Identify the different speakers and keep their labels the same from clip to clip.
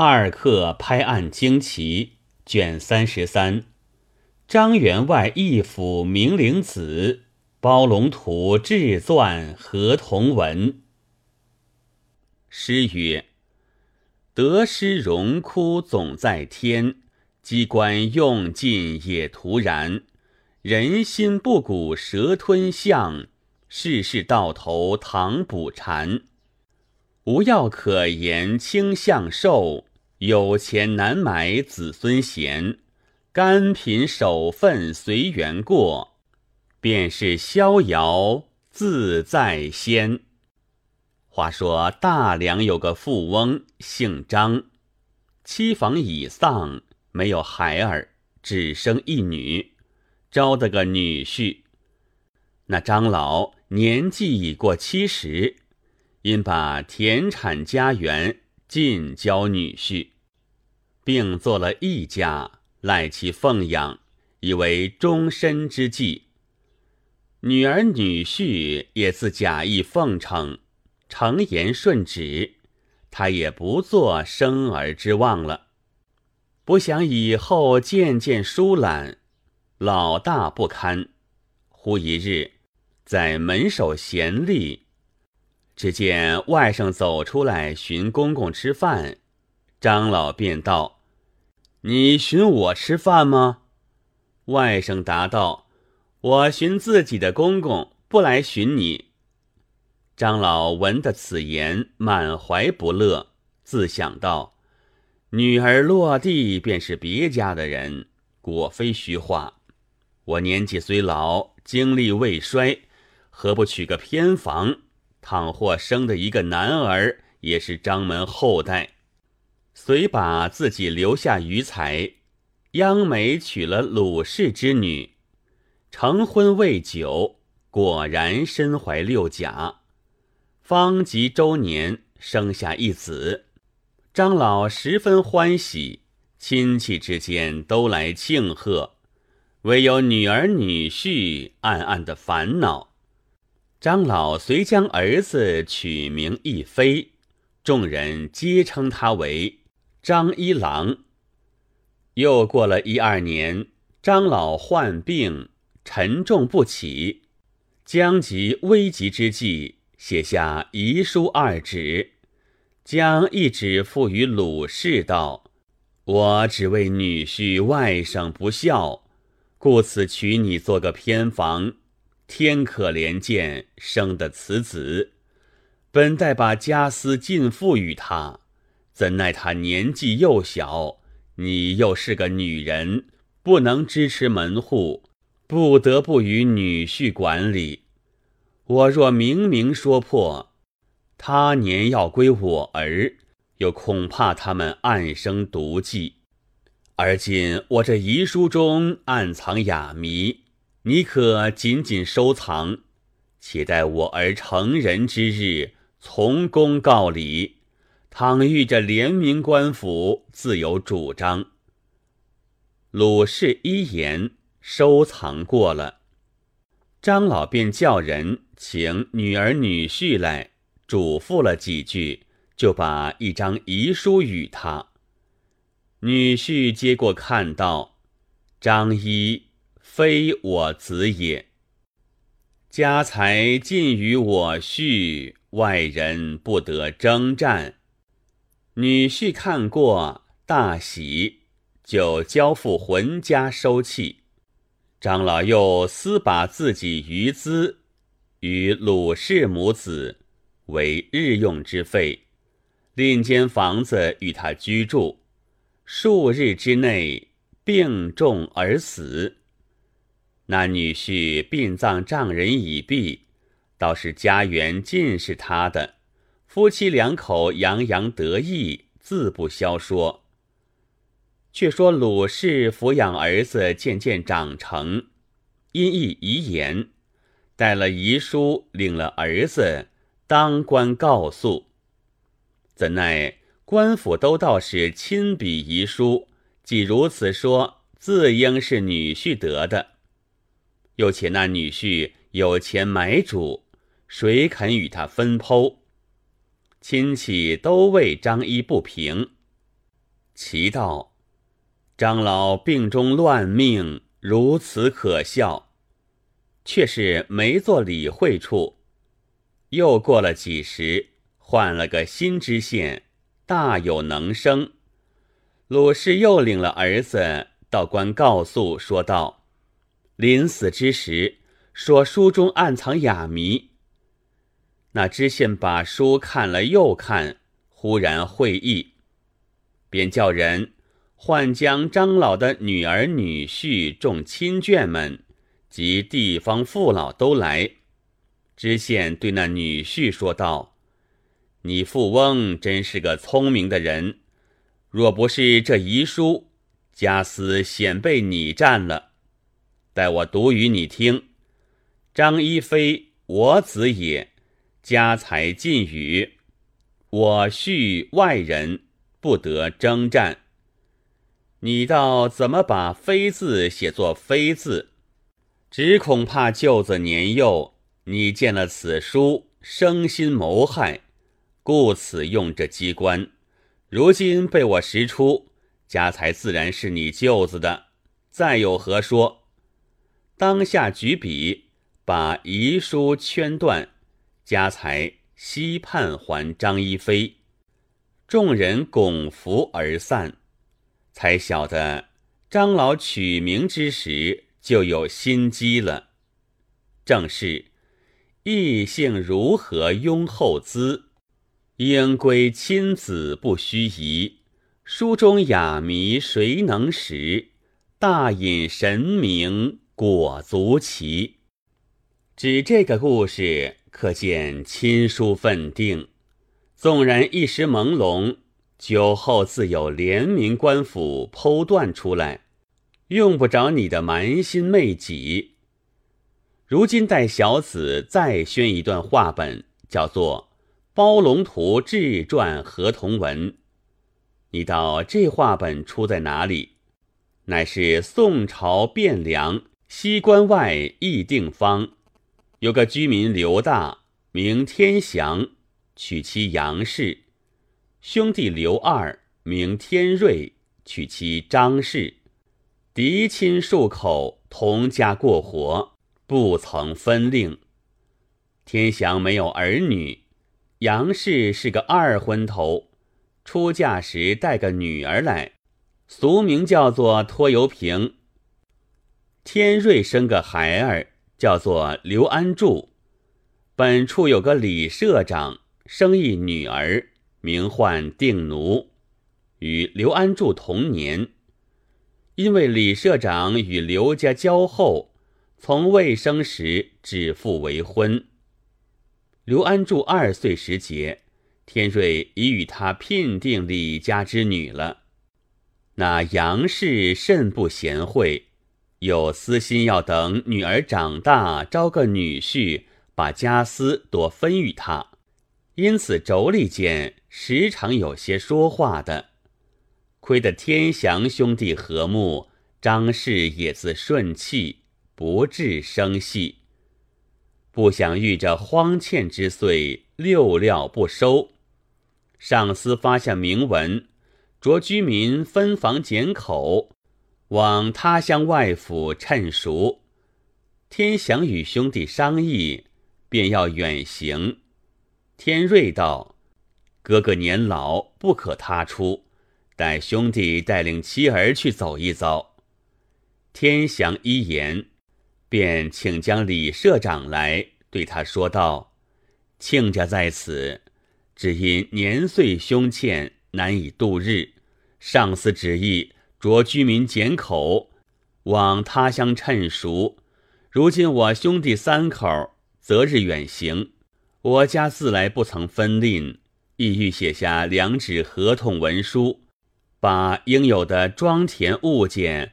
Speaker 1: 二刻拍案惊奇卷三十三，张员外义府明灵子，包龙图制钻合同文。诗曰：得失荣枯总在天，机关用尽也徒然。人心不古蛇吞象，世事到头唐补禅。无药可言清相寿。有钱难买子孙贤，甘贫守分随缘过，便是逍遥自在仙。话说大梁有个富翁，姓张，妻房已丧，没有孩儿，只生一女，招得个女婿。那张老年纪已过七十，因把田产家园。尽交女婿，并做了一家，赖其奉养，以为终身之计。女儿女婿也自假意奉承，诚言顺旨，他也不做生儿之望了。不想以后渐渐疏懒，老大不堪。忽一日，在门首闲立。只见外甥走出来寻公公吃饭，张老便道：“你寻我吃饭吗？”外甥答道：“我寻自己的公公，不来寻你。”张老闻得此言，满怀不乐，自想道：“女儿落地便是别家的人，果非虚话。我年纪虽老，精力未衰，何不娶个偏房？”倘或生的一个男儿，也是张门后代，遂把自己留下余财，央媒娶了鲁氏之女，成婚未久，果然身怀六甲，方及周年，生下一子，张老十分欢喜，亲戚之间都来庆贺，唯有女儿女婿暗暗的烦恼。张老遂将儿子取名一飞，众人皆称他为张一郎。又过了一二年，张老患病，沉重不起，将及危急之际，写下遗书二纸，将一纸付于鲁氏道：“我只为女婿外甥不孝，故此娶你做个偏房。”天可怜见，生的此子，本待把家私尽付与他，怎奈他年纪幼小，你又是个女人，不能支持门户，不得不与女婿管理。我若明明说破，他年要归我儿，又恐怕他们暗生毒计。而今我这遗书中暗藏哑谜。你可紧紧收藏，且待我儿成人之日，从公告礼。倘遇着联名官府，自有主张。鲁氏一言，收藏过了。张老便叫人请女儿女婿来，嘱咐了几句，就把一张遗书与他。女婿接过，看到张一。非我子也。家财尽于我婿，外人不得征战。女婿看过，大喜，就交付浑家收弃。张老又私把自己余资与鲁氏母子为日用之费，另间房子与他居住。数日之内，病重而死。那女婿殡葬丈人已毕，倒是家园尽是他的，夫妻两口洋洋得意，自不消说。却说鲁氏抚养儿子渐渐长成，因一遗言，带了遗书，领了儿子当官告诉。怎奈官府都道是亲笔遗书，既如此说，自应是女婿得的。又且那女婿有钱买主，谁肯与他分剖？亲戚都为张一不平。其道：“张老病中乱命，如此可笑。”却是没做理会处。又过了几时，换了个新知县，大有能生。鲁氏又领了儿子到官告诉，说道：“临死之时，说书中暗藏哑谜。”那知县把书看了又看，忽然会意，便叫人唤将张老的女儿、女婿、众亲眷们及地方父老都来。知县对那女婿说道：“你富翁真是个聪明的人，若不是这遗书，家私险被你占了。待我读与你听。张一飞，我子也，家财尽与，我婿外人，不得征战。你倒怎么把‘飞’字写作‘非’字？只恐怕舅子年幼。”你见了此书，生心谋害，故此用这机关。如今被我识出，家财自然是你舅子的，再有何说？当下举笔，把遗书圈断，家财悉判还张一飞。众人拱伏而散，才晓得张老取名之时就有心机了，正是。异性如何拥后资？应归亲子不须疑。书中哑谜谁能识？大隐神明果足奇。指这个故事，可见亲疏分定。纵然一时朦胧，酒后自有廉明官府剖断出来，用不着你的蛮心昧己。如今待小子再宣一段话本，叫做《包龙图志传合同文》。你道这话本出在哪里？乃是宋朝汴梁西关外义定坊，有个居民刘大，名天祥，娶妻杨氏；兄弟刘二，名天瑞，娶妻张氏。嫡亲数口，同家过活。不曾分令。天祥没有儿女，杨氏是个二婚头，出嫁时带个女儿来，俗名叫做拖油瓶。天瑞生个孩儿，叫做刘安柱。本处有个李社长，生一女儿，名唤定奴，与刘安柱同年。因为李社长与刘家交厚。从未生时，指腹为婚。刘安柱二岁时节，天瑞已与他聘定李家之女了。那杨氏甚不贤惠，有私心要等女儿长大，招个女婿，把家私多分与他。因此妯娌间时常有些说话的。亏得天祥兄弟和睦，张氏也自顺气。不致生系，不想遇着荒欠之岁，六料不收。上司发下明文，着居民分房减口，往他乡外府趁熟。天祥与兄弟商议，便要远行。天瑞道：“哥哥年老，不可他出，待兄弟带领妻儿去走一遭。”天祥一言。便请将李社长来，对他说道：“亲家在此，只因年岁凶欠，难以度日。上司旨意，着居民拣口，往他乡趁熟。如今我兄弟三口择日远行，我家自来不曾分吝，意欲写下两纸合同文书，把应有的庄田物件、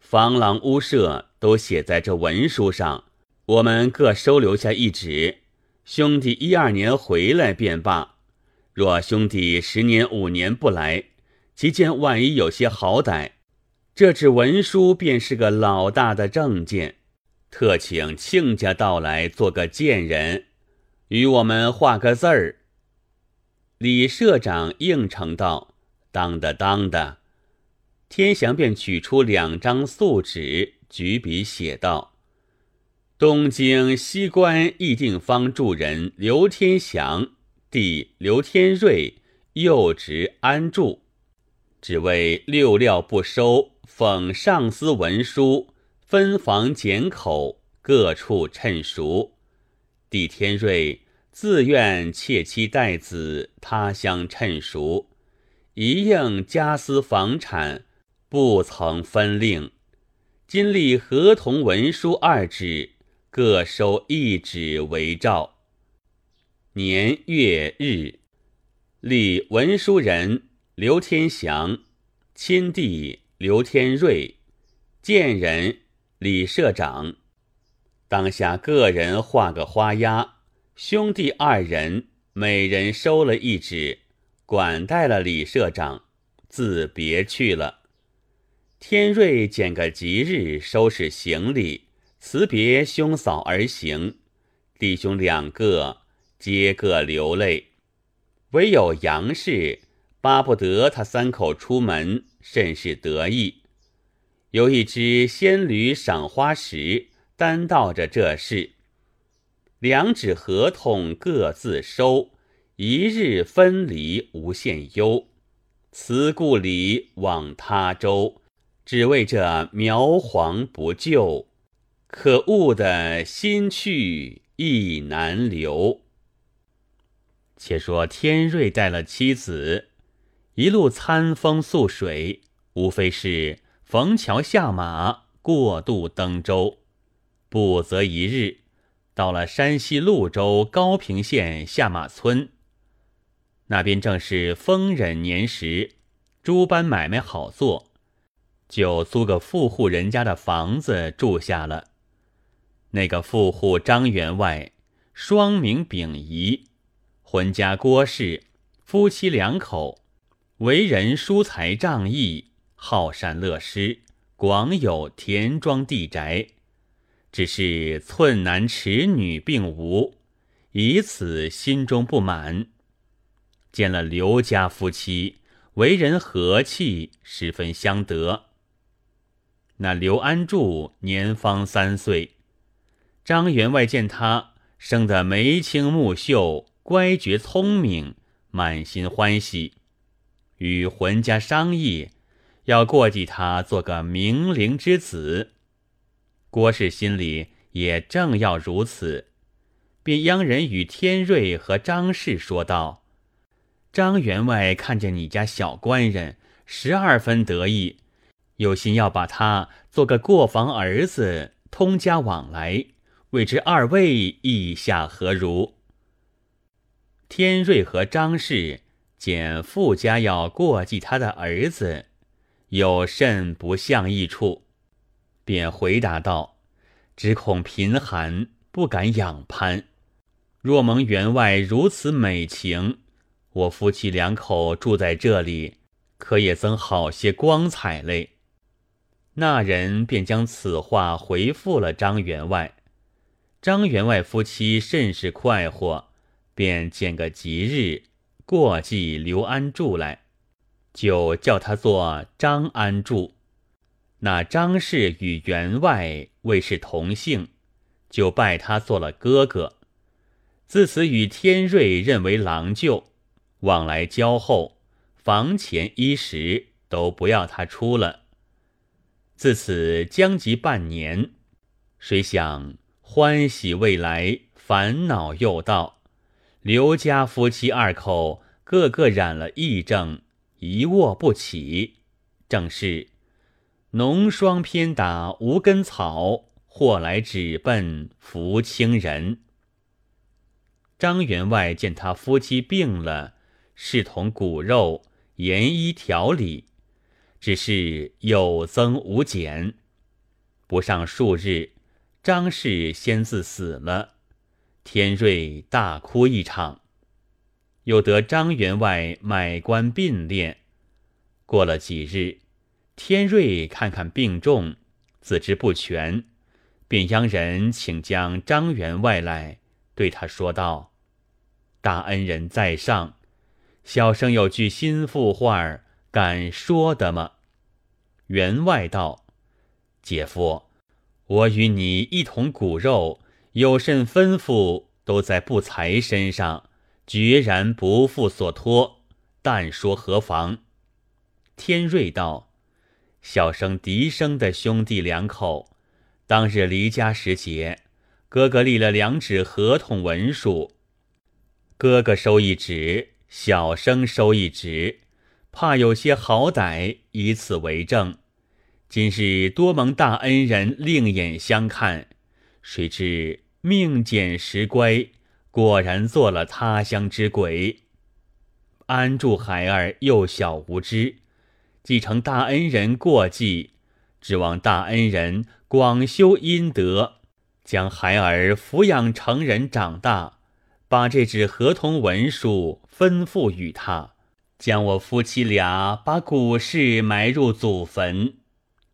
Speaker 1: 房廊屋舍。”都写在这文书上，我们各收留下一纸。兄弟一二年回来便罢。若兄弟十年五年不来，其间万一有些好歹，这纸文书便是个老大的证件。特请亲家到来做个见人，与我们画个字儿。李社长应承道：“当的当的，天祥便取出两张素纸，举笔写道：“东京西关义定坊住人刘天祥，弟刘天瑞，幼侄安住，只为六料不收，奉上司文书，分房拣口，各处趁熟。弟天瑞自愿妾妻待子，他乡趁熟，一应家私房产。”不曾分令，今立合同文书二纸，各收一纸为照。年月日，立文书人刘天祥，亲弟刘天瑞，见人李社长。当下个人画个花押，兄弟二人每人收了一纸，管带了李社长，自别去了。天瑞拣个吉日，收拾行李，辞别兄嫂而行。弟兄两个皆各流泪，唯有杨氏巴不得他三口出门，甚是得意。有一只仙驴赏花时，担道着这事。两纸合同各自收，一日分离无限忧。辞故里往他州。只为这苗黄不就，可恶的心去意难留。且说天瑞带了妻子，一路餐风宿水，无非是逢桥下马，过渡登州。不则一日，到了山西潞州高平县下马村。那边正是丰忍年时，诸般买卖好做。就租个富户人家的房子住下了。那个富户张员外，双名秉仪，浑家郭氏，夫妻两口，为人疏财仗义，好善乐施，广有田庄地宅。只是寸男尺女并无，以此心中不满。见了刘家夫妻，为人和气，十分相得。那刘安柱年方三岁，张员外见他生得眉清目秀、乖觉聪明，满心欢喜，与浑家商议，要过继他做个明灵之子。郭氏心里也正要如此，便央人与天瑞和张氏说道：“张员外看见你家小官人，十二分得意。”有心要把他做个过房儿子，通家往来，未知二位意下何如？天瑞和张氏见富家要过继他的儿子，有甚不像意处，便回答道：“只恐贫寒，不敢仰攀。若蒙员外如此美情，我夫妻两口住在这里，可也增好些光彩嘞。”那人便将此话回复了张员外。张员外夫妻甚是快活，便拣个吉日过继刘安柱来，就叫他做张安柱。那张氏与员外为是同姓，就拜他做了哥哥。自此与天瑞认为郎舅，往来交厚，房钱衣食都不要他出了。自此将及半年，谁想欢喜未来，烦恼又到。刘家夫妻二口个个染了疫症，一卧不起。正是浓霜偏打无根草，或来只奔扶清人。张员外见他夫妻病了，视同骨肉，严医调理。只是有增无减，不上数日，张氏先自死了。天瑞大哭一场，又得张员外买官并殓。过了几日，天瑞看看病重，自知不全，便央人请将张员外来，对他说道：“大恩人在上，小生有句心腹话儿，敢说的吗？”员外道：“姐夫，我与你一同骨肉，有甚吩咐，都在不才身上，决然不负所托。但说何妨？”天瑞道：“小生嫡生的兄弟两口，当日离家时节，哥哥立了两纸合同文书，哥哥收一纸，小生收一纸。”怕有些好歹，以此为证。今日多蒙大恩人另眼相看，谁知命减时乖，果然做了他乡之鬼。安住孩儿幼小无知，继承大恩人过继，指望大恩人广修阴德，将孩儿抚养成人长大，把这纸合同文书吩咐与他。将我夫妻俩把古事埋入祖坟，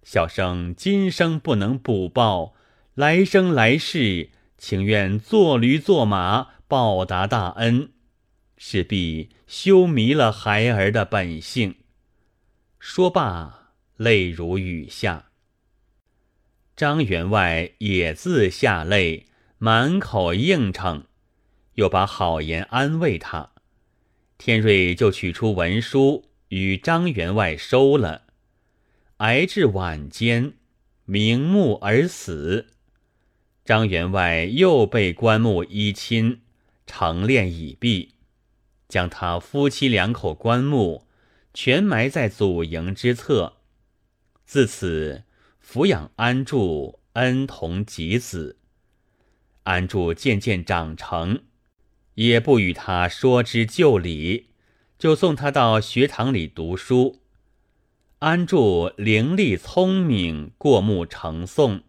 Speaker 1: 小生今生不能补报，来生来世情愿做驴做马报答大恩，势必休迷了孩儿的本性。说罢，泪如雨下。张员外也自下泪，满口应承，又把好言安慰他。天瑞就取出文书与张员外收了，挨至晚间，瞑目而死。张员外又被棺木衣亲，成殓已毕，将他夫妻两口棺木全埋在祖茔之侧。自此抚养安住，恩同及子。安住渐渐长成。也不与他说之就理，就送他到学堂里读书。安住伶俐聪明，过目成诵。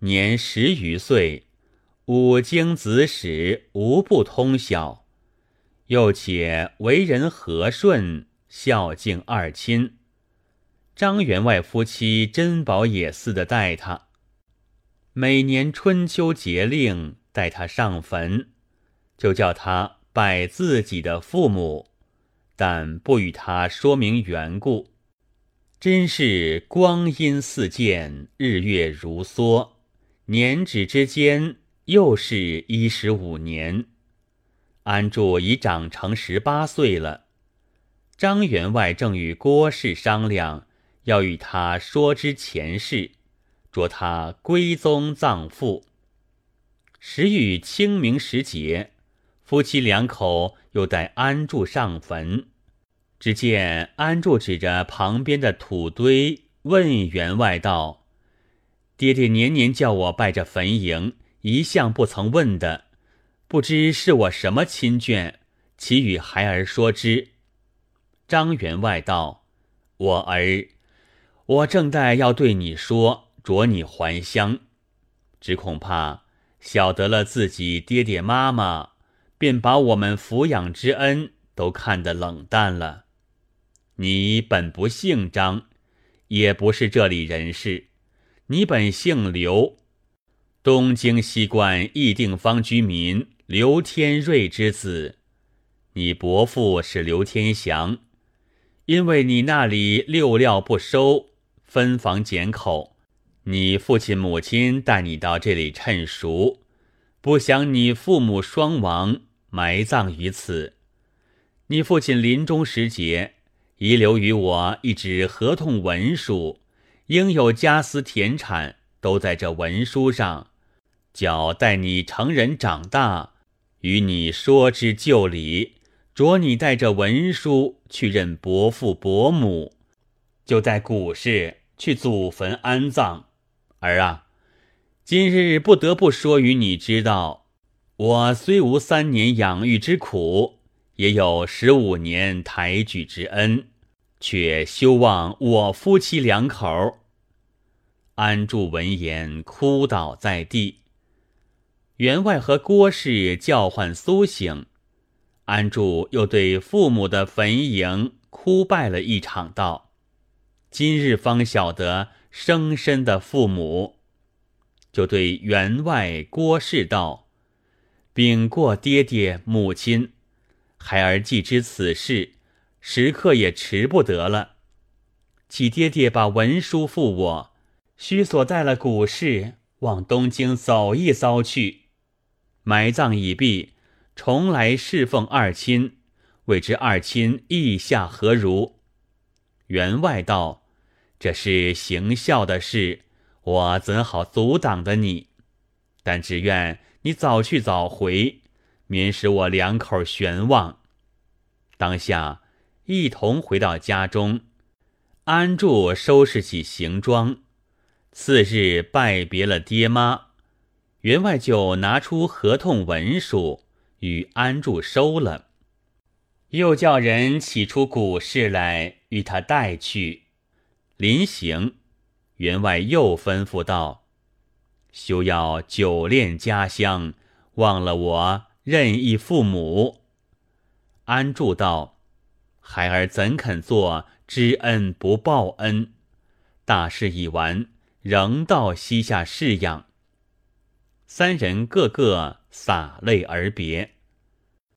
Speaker 1: 年十余岁，五经子史无不通晓，又且为人和顺，孝敬二亲。张员外夫妻珍宝也似的待他，每年春秋节令带他上坟。就叫他拜自己的父母，但不与他说明缘故。真是光阴似箭，日月如梭，年指之间又是一十五年。安住已长成十八岁了。张员外正与郭氏商量，要与他说之前事，着他归宗葬父。时遇清明时节。夫妻两口又带安住上坟，只见安住指着旁边的土堆，问员外道：“爹爹年年叫我拜这坟茔，一向不曾问的，不知是我什么亲眷，岂与孩儿说之？”张员外道：“我儿，我正待要对你说，着你还乡，只恐怕晓得了自己爹爹妈妈。”便把我们抚养之恩都看得冷淡了。你本不姓张，也不是这里人士，你本姓刘，东京西关义定坊居民刘天瑞之子。你伯父是刘天祥，因为你那里六料不收，分房减口，你父亲母亲带你到这里趁熟，不想你父母双亡。埋葬于此。你父亲临终时节，遗留于我一纸合同文书，应有家私田产都在这文书上。叫待你成人长大，与你说之就理，着你带着文书去认伯父伯母，就带古事去祖坟安葬。儿啊，今日不得不说与你知道。我虽无三年养育之苦，也有十五年抬举之恩，却休望我夫妻两口。安住闻言，哭倒在地。员外和郭氏叫唤苏醒，安住又对父母的坟茔哭拜了一场，道：“今日方晓得生身的父母。”就对员外郭氏道。禀过爹爹母亲，孩儿既知此事，时刻也迟不得了。启爹爹把文书付我，须所带了古事往东京走一遭去。埋葬已毕，重来侍奉二亲，未知二亲意下何如？”员外道：“这是行孝的事，我怎好阻挡的你？但只愿你早去早回，免使我两口悬望。”当下一同回到家中。安住收拾起行装，次日拜别了爹妈，员外就拿出合同文书与安住收了，又叫人起出古事来与他带去。临行，员外又吩咐道：“休要久恋家乡，忘了我任意父母。”安住道：“孩儿怎肯做？”知恩不报恩，大事已完，仍到膝下侍养。三人个个洒泪而别。